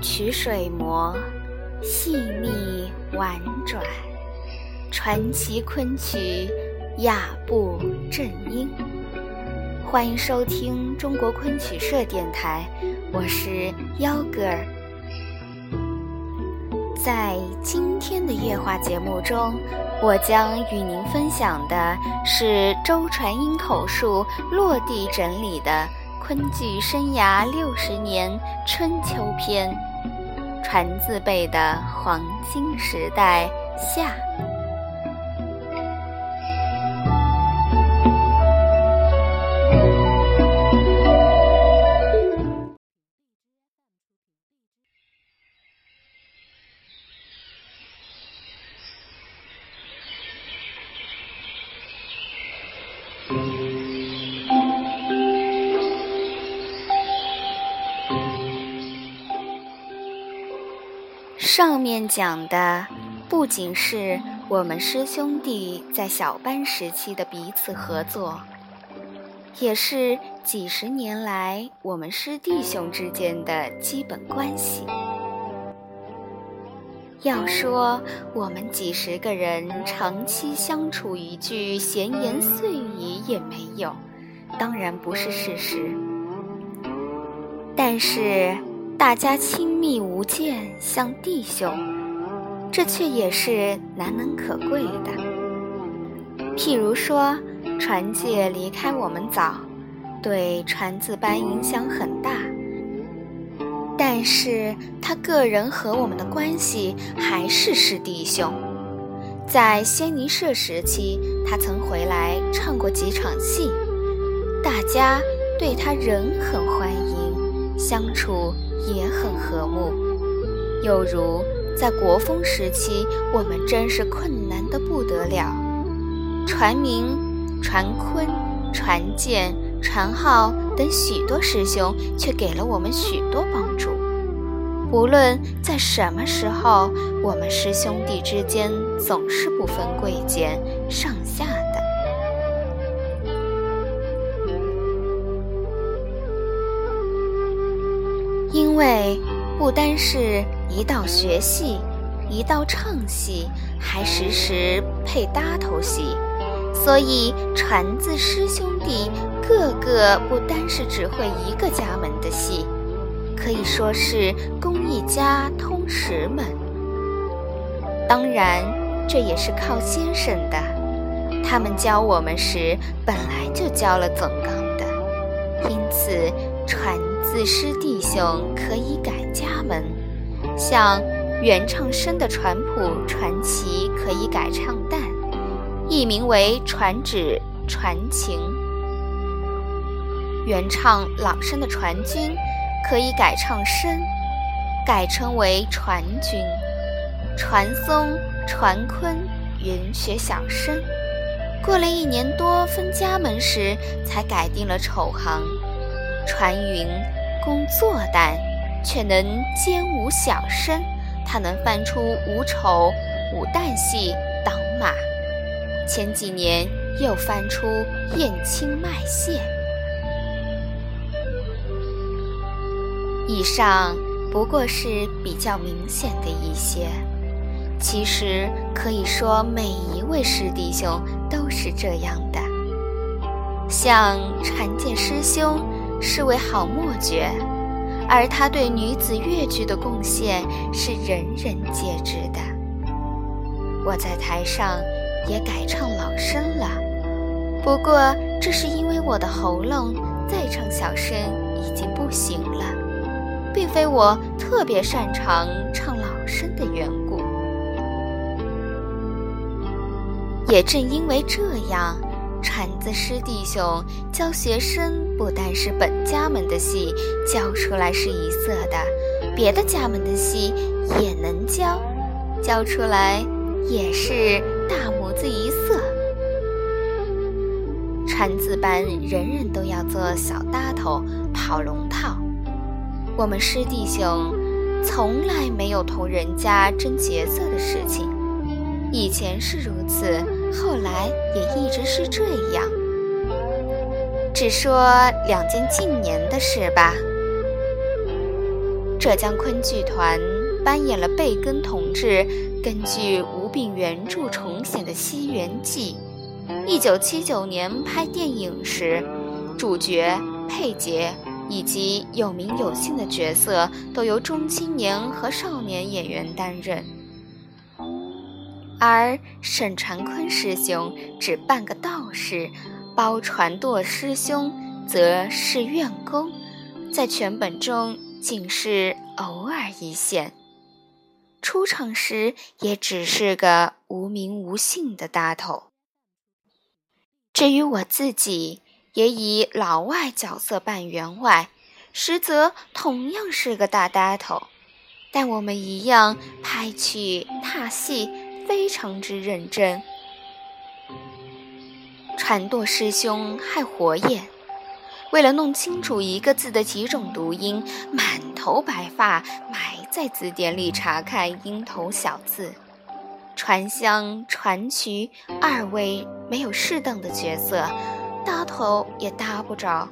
曲水磨，细腻婉转，传奇昆曲，雅步正音。欢迎收听中国昆曲社电台，我是幺哥儿。在今天的夜话节目中，我将与您分享的是周传英口述落地整理的昆剧生涯六十年春秋篇——传字辈的黄金时代下。上面讲的不仅是我们师兄弟在小班时期的彼此合作，也是几十年来我们师弟兄之间的基本关系。要说我们几十个人长期相处一句闲言碎语也没有，当然不是事实。但是。大家亲密无间，像弟兄，这却也是难能可贵的。譬如说，传介离开我们早，对传字班影响很大，但是他个人和我们的关系还是是弟兄。在仙尼社时期，他曾回来唱过几场戏，大家对他仍很欢迎，相处。也很和睦，又如在国风时期，我们真是困难的不得了。传明、传坤、传建、传浩等许多师兄，却给了我们许多帮助。无论在什么时候，我们师兄弟之间总是不分贵贱、上下因为不单是一道学戏，一道唱戏，还时时配搭头戏，所以传字师兄弟个个不单是只会一个家门的戏，可以说是工一家通十门。当然，这也是靠先生的，他们教我们时本来就教了总纲的，因此传。字师弟兄可以改家门，像原唱生的传谱传奇可以改唱旦，译名为传旨传情；原唱朗声的传君可以改唱声，改称为传君；传松、传坤允学小生。过了一年多分家门时，才改定了丑行。传云工作旦，却能兼舞小生。他能翻出五丑、五旦戏挡马。前几年又翻出燕青卖线。以上不过是比较明显的一些，其实可以说每一位师弟兄都是这样的。像传剑师兄。是位好默角，而他对女子越剧的贡献是人人皆知的。我在台上也改唱老生了，不过这是因为我的喉咙再唱小生已经不行了，并非我特别擅长唱老生的缘故。也正因为这样。传子师弟兄教学生，不单是本家门的戏教出来是一色的，别的家门的戏也能教，教出来也是大模子一色。传字班人人都要做小搭头、跑龙套，我们师弟兄从来没有同人家争角色的事情，以前是如此。后来也一直是这样。只说两件近年的事吧。浙江昆剧团扮演了贝根同志根据吴炳原著重写的《西园记》。一九七九年拍电影时，主角、配角以及有名有姓的角色都由中青年和少年演员担任，而沈传坤师兄只扮个道士，包传舵师兄则是院工，在全本中仅是偶尔一现，出场时也只是个无名无姓的大头。至于我自己，也以老外角色扮员外，实则同样是个大搭头，但我们一样拍曲踏戏，非常之认真。传舵师兄还活眼，为了弄清楚一个字的几种读音，满头白发，埋在字典里查看音头小字。传香、传曲二位没有适当的角色，搭头也搭不着，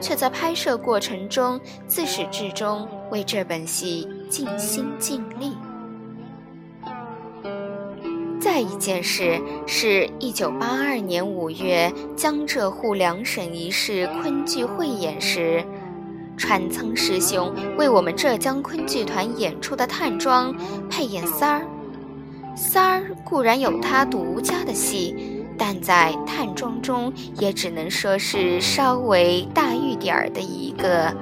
却在拍摄过程中自始至终为这本戏尽心尽力。再一件事是，一九八二年五月江浙沪两省一市昆剧汇演时，传仓师兄为我们浙江昆剧团演出的探庄配演三儿。三儿固然有他独家的戏，但在探庄中也只能说是稍微大一点儿的一个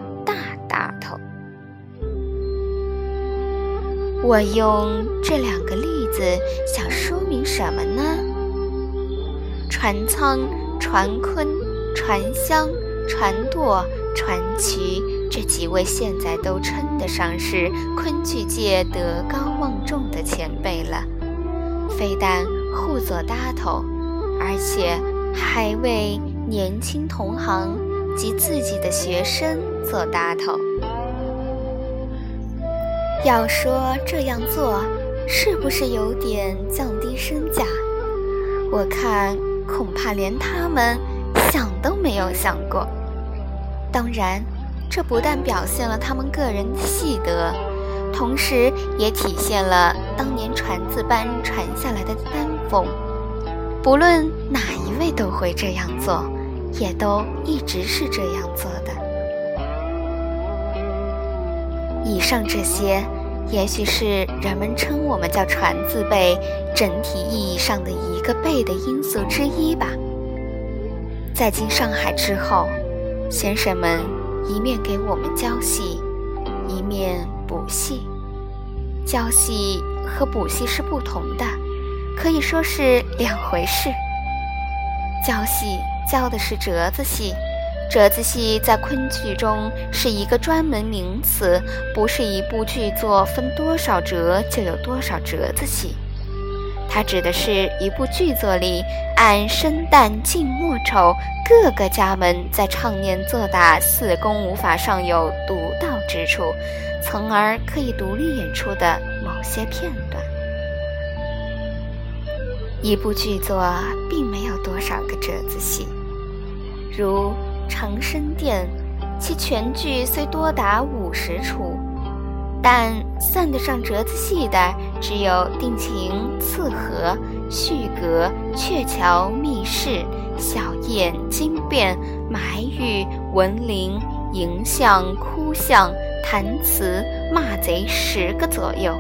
我用这两个例子想说明什么呢？船舱、船坤、船香、船舵、船渠这几位现在都称得上是昆剧界德高望重的前辈了。非但互做搭头，而且还为年轻同行及自己的学生做搭头。要说这样做是不是有点降低身价？我看恐怕连他们想都没有想过。当然，这不但表现了他们个人的戏德。同时，也体现了当年传字班传下来的丹风。不论哪一位都会这样做，也都一直是这样做的。以上这些，也许是人们称我们叫传字辈整体意义上的一个辈的因素之一吧。在进上海之后，先生们一面给我们教戏，一面。补戏，教戏和补戏是不同的，可以说是两回事。教戏教的是折子戏，折子戏在昆剧中是一个专门名词，不是一部剧作分多少折就有多少折子戏。它指的是一部剧作里按生旦净末丑各个家门在唱念做打四功五法上有独到之处。从而可以独立演出的某些片段。一部剧作并没有多少个折子戏，如《长生殿》，其全剧虽多达五十出，但算得上折子戏的只有定情、刺和、续阁、鹊桥、密室、小宴、惊变、埋玉、文铃、迎相、哭相。弹词骂贼十个左右，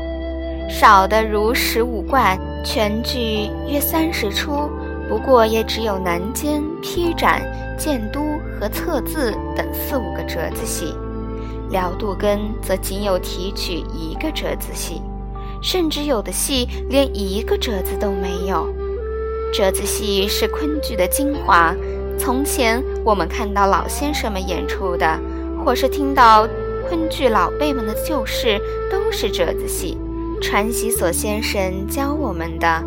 少的如十五贯，全剧约三十出，不过也只有南监、批斩、建都和测字等四五个折子戏。辽杜根则仅有提取一个折子戏，甚至有的戏连一个折子都没有。折子戏是昆剧的精华。从前我们看到老先生们演出的，或是听到。昆剧老辈们的旧事都是折子戏，传习所先生教我们的，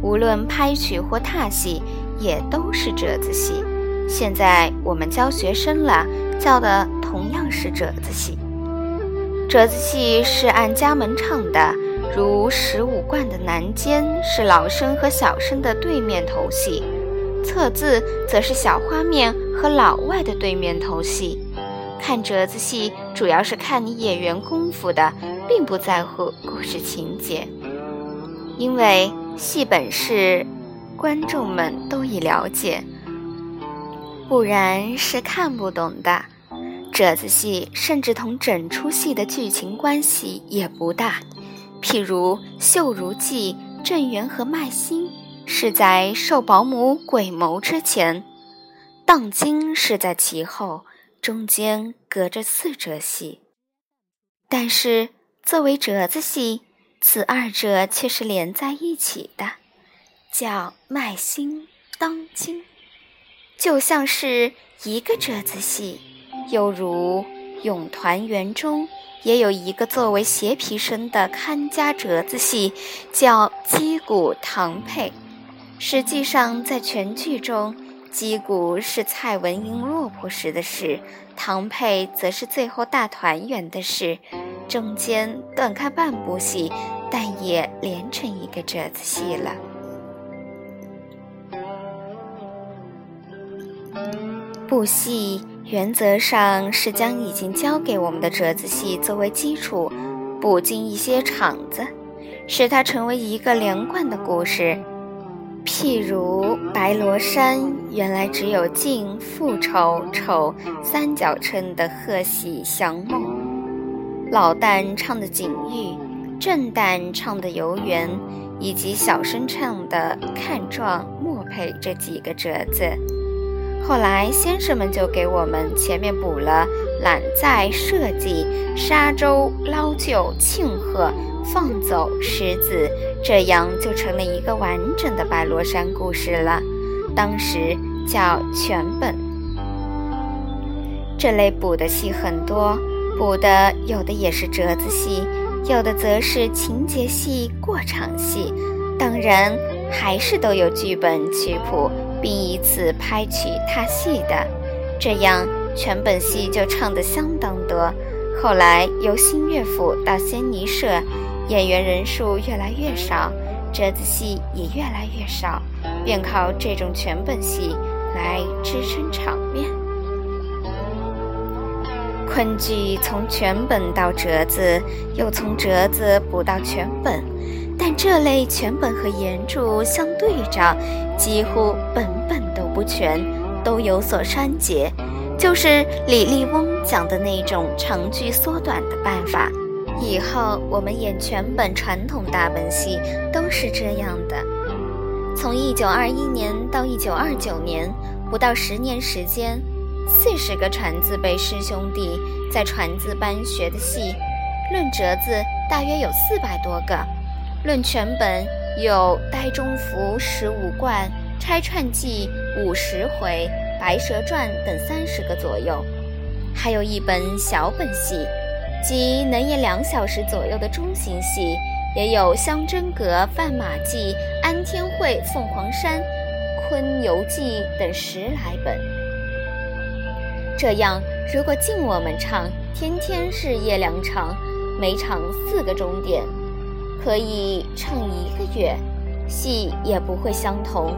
无论拍曲或踏戏，也都是折子戏。现在我们教学生了，教的同样是折子戏。折子戏是按家门唱的，如十五贯的南间是老生和小生的对面头戏，测字则是小花面和老外的对面头戏。看折子戏主要是看你演员功夫的，并不在乎故事情节，因为戏本是观众们都已了解，不然是看不懂的。折子戏甚至同整出戏的剧情关系也不大，譬如《绣如记》，郑元和麦心是在受保姆鬼谋之前，荡金是在其后，中间隔着四折戏。但是作为折子戏，此二者却是连在一起的，叫麦心当金，就像是一个折子戏。又如《咏团圆》中，也有一个作为斜皮生的看家折子戏，叫击鼓堂配。实际上，在全剧中，击鼓是蔡文英落魄时的事，堂配则是最后大团圆的事。中间断开半部戏，但也连成一个折子戏了。部戏。原则上是将已经教给我们的折子戏作为基础，补进一些场子，使它成为一个连贯的故事。譬如《白罗衫》，原来只有晋、复仇、丑三角称的贺喜祥梦；老旦唱的景玉，正旦唱的游园，以及小生唱的看状、莫配这几个折子。后来，先生们就给我们前面补了揽在、设计、沙洲、捞救、庆贺、放走、狮子，这样就成了一个完整的白罗山故事了。当时叫全本。这类补的戏很多，补的有的也是折子戏，有的则是情节戏、过场戏，当然还是都有剧本曲谱。并以此拍曲踏戏的，这样全本戏就唱得相当多。后来由新乐府到仙尼社，演员人数越来越少，折子戏也越来越少，便靠这种全本戏来支撑场面。昆剧从全本到折子，又从折子补到全本。但这类全本和原著相对照，几乎本本都不全，都有所删节，就是李立翁讲的那种长句缩短的办法。以后我们演全本传统大本戏都是这样的。从一九二一年到一九二九年，不到十年时间，四十个传字辈师兄弟在传字班学的戏，论折子大约有四百多个。论全本有《呆中福》十五贯，《拆串记》五十回，《白蛇传》等三十个左右，还有一本小本戏，即能演两小时左右的中型戏，也有《香真阁》《范马记》《安天会》《凤凰山》《昆游记》等十来本。这样，如果敬我们唱，天天日夜两场，每场四个钟点。可以唱一个月，戏也不会相同，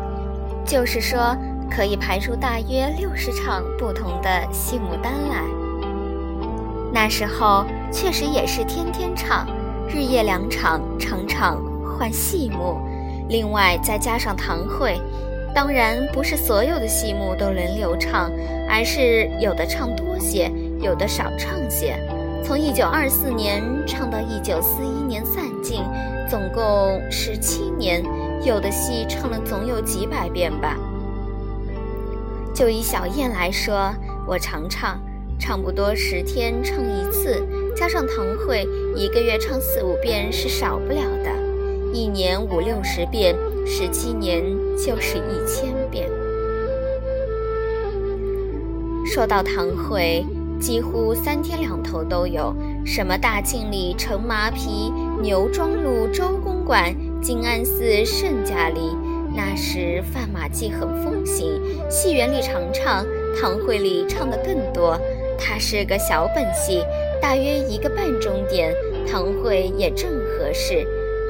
就是说可以排出大约六十场不同的戏目单来。那时候确实也是天天唱，日夜两场，场场换戏目，另外再加上堂会。当然不是所有的戏目都轮流唱，而是有的唱多些，有的少唱些。从一九二四年唱到一九四一年散尽，总共十七年，有的戏唱了总有几百遍吧。就以小燕来说，我常唱，差不多十天唱一次，加上堂会，一个月唱四五遍是少不了的。一年五六十遍，十七年就是一千遍。说到堂会。几乎三天两头都有什么大庆里陈麻皮、牛庄路周公馆、静安寺盛家里。那时贩马季很风行，戏园里常唱，堂会里唱的更多。它是个小本戏，大约一个半钟点，堂会也正合适。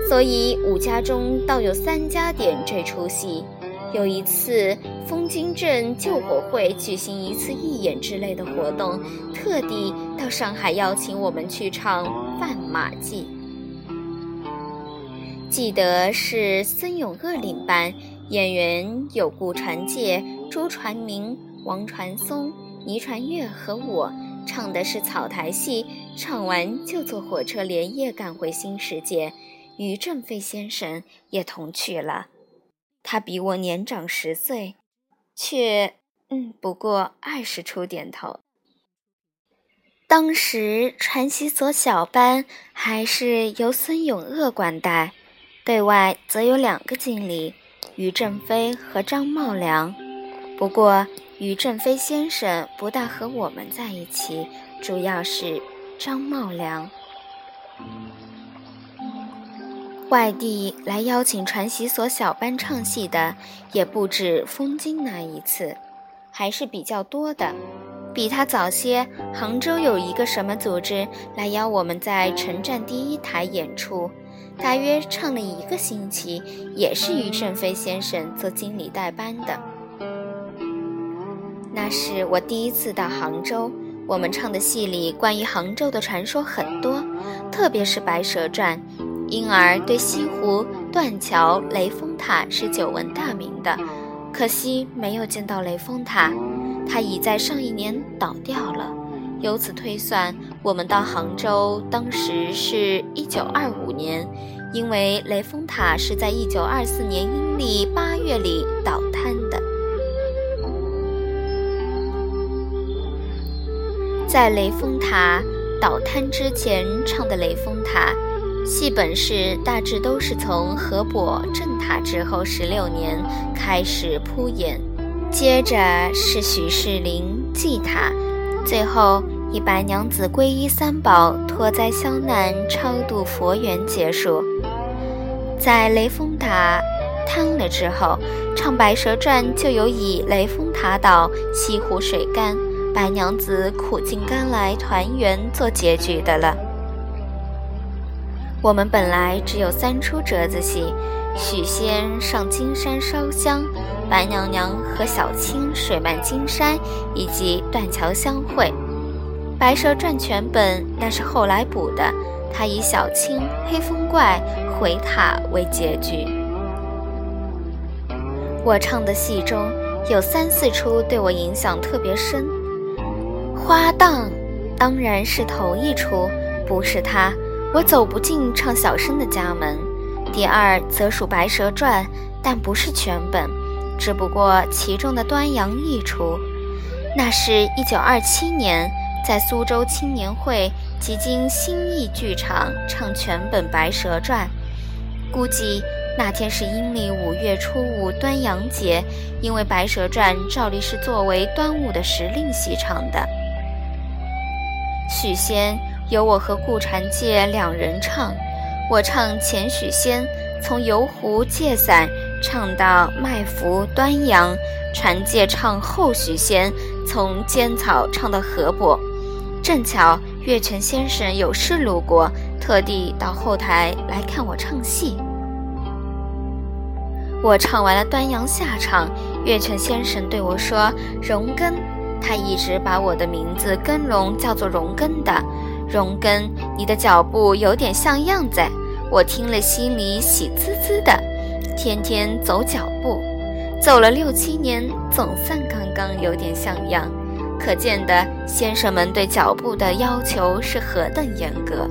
所以五家中倒有三家点这出戏。有一次枫泾镇救火会举行一次义演之类的活动，特地到上海邀请我们去唱《万马记》。记得是孙永鄂领班，演员有顾传介、朱传明、王传松、倪传月和我，唱的是草台戏。唱完就坐火车连夜赶回新世界。于正飞先生也同去了，他比我年长十岁，却嗯不过二十出点头。当时传习所小班还是由孙永鄂管带。对外则有两个经理，于正飞和张茂良。不过，于正飞先生不大和我们在一起，主要是张茂良。外地来邀请传习所小班唱戏的，也不止风金那一次，还是比较多的。比他早些，杭州有一个什么组织来邀我们在城站第一台演出。大约唱了一个星期，也是于正飞先生做经理代班的。那是我第一次到杭州，我们唱的戏里关于杭州的传说很多，特别是《白蛇传》，因而对西湖、断桥、雷峰塔是久闻大名的。可惜没有见到雷峰塔，它已在上一年倒掉了。由此推算，我们到杭州当时是一九二五年，因为雷峰塔是在一九二四年阴历八月里倒塌的。在雷峰塔倒塌之前唱的雷峰塔戏本是大致都是从河伯镇塔之后十六年开始铺演，接着是许世林祭塔，最后。以白娘子皈依三宝、脱灾消难、超度佛缘结束。在雷峰塔瘫了之后，唱《白蛇传》就有以雷峰塔倒、西湖水干、白娘子苦尽甘来团圆做结局的了。我们本来只有三出折子戏：许仙上金山烧香，白娘娘和小青水漫金山，以及断桥相会。《白蛇传》全本那是后来补的，他以小青、黑风怪回塔为结局。我唱的戏中有三四出对我影响特别深，《花荡》当然是头一出，不是他我走不进唱小生的家门。第二则属《白蛇传》，但不是全本，只不过其中的端阳一出，那是一九二七年。在苏州青年会及经新艺剧场唱全本《白蛇传》，估计那天是阴历五月初五端阳节，因为《白蛇传》照例是作为端午的时令戏唱的。许仙由我和顾传介两人唱，我唱前许仙，从游湖借伞唱到麦福端阳，传介唱后许仙，从尖草唱到河伯。正巧月泉先生有事路过，特地到后台来看我唱戏。我唱完了端阳下场，月泉先生对我说：“荣根，他一直把我的名字根荣叫做荣根的。荣根，你的脚步有点像样子，我听了心里喜滋滋的。天天走脚步，走了六七年，总算刚刚有点像样。”可见的先生们对脚步的要求是何等严格。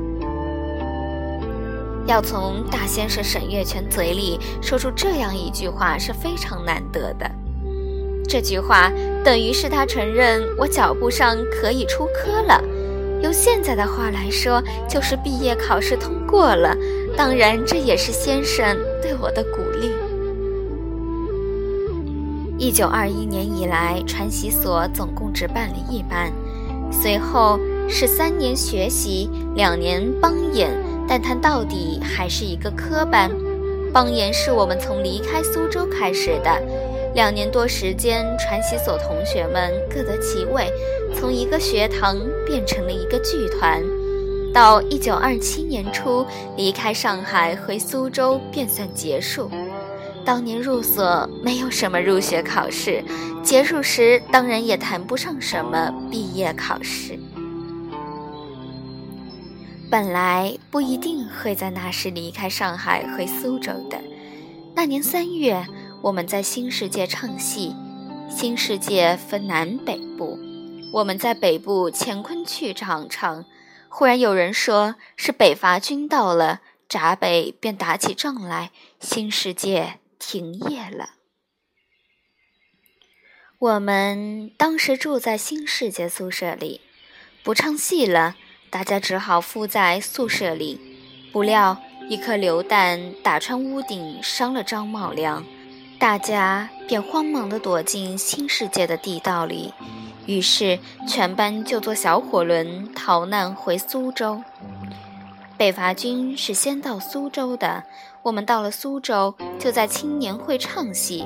要从大先生沈月泉嘴里说出这样一句话是非常难得的。这句话等于是他承认我脚步上可以出科了。用现在的话来说，就是毕业考试通过了。当然，这也是先生对我的鼓励。一九二一年以来，传习所总共只办了一班，随后是三年学习，两年帮演，但它到底还是一个科班。帮演是我们从离开苏州开始的，两年多时间，传习所同学们各得其位，从一个学堂变成了一个剧团。到一九二七年初离开上海回苏州，便算结束。当年入所没有什么入学考试，结束时当然也谈不上什么毕业考试。本来不一定会在那时离开上海回苏州的。那年三月，我们在新世界唱戏。新世界分南北部，我们在北部乾坤剧场唱。忽然有人说是北伐军到了，闸北便打起仗来，新世界停业了。我们当时住在新世界宿舍里，不唱戏了。大家只好附在宿舍里，不料一颗榴弹打穿屋顶，伤了张茂良，大家便慌忙地躲进新世界的地道里。于是全班就坐小火轮逃难回苏州。北伐军是先到苏州的，我们到了苏州，就在青年会唱戏，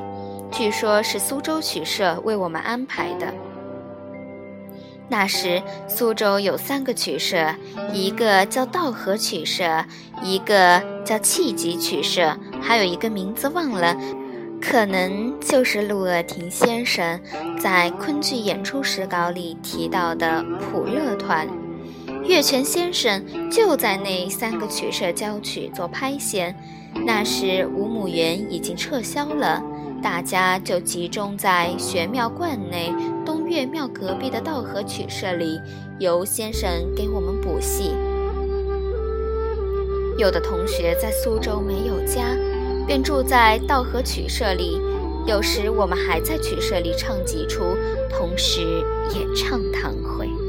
据说是苏州曲社为我们安排的。那时苏州有三个曲社，一个叫道和曲社，一个叫气急曲社，还有一个名字忘了，可能就是陆鄂廷先生在昆剧演出史稿里提到的普乐团。岳泉先生就在那三个曲社交曲做拍弦。那时五亩园已经撤销了。大家就集中在玄妙观内东岳庙隔壁的道和曲社里，由先生给我们补戏。有的同学在苏州没有家，便住在道和曲社里。有时我们还在曲社里唱几出，同时也唱堂会。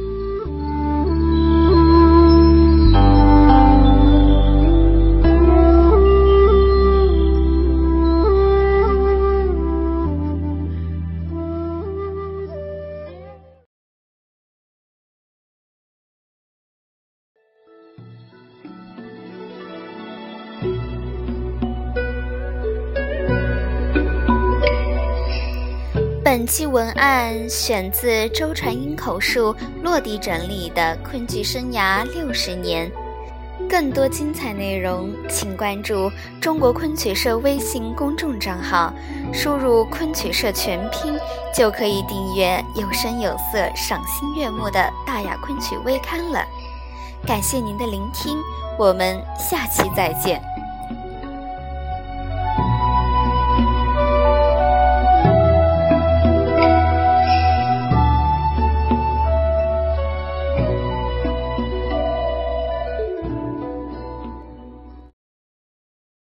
本期文案选自周传英口述，落地整理的昆剧生涯六十年。更多精彩内容，请关注中国昆曲社微信公众账号，输入“昆曲社”全拼，就可以订阅有声有色、赏心悦目的大雅昆曲微刊了。感谢您的聆听，我们下期再见。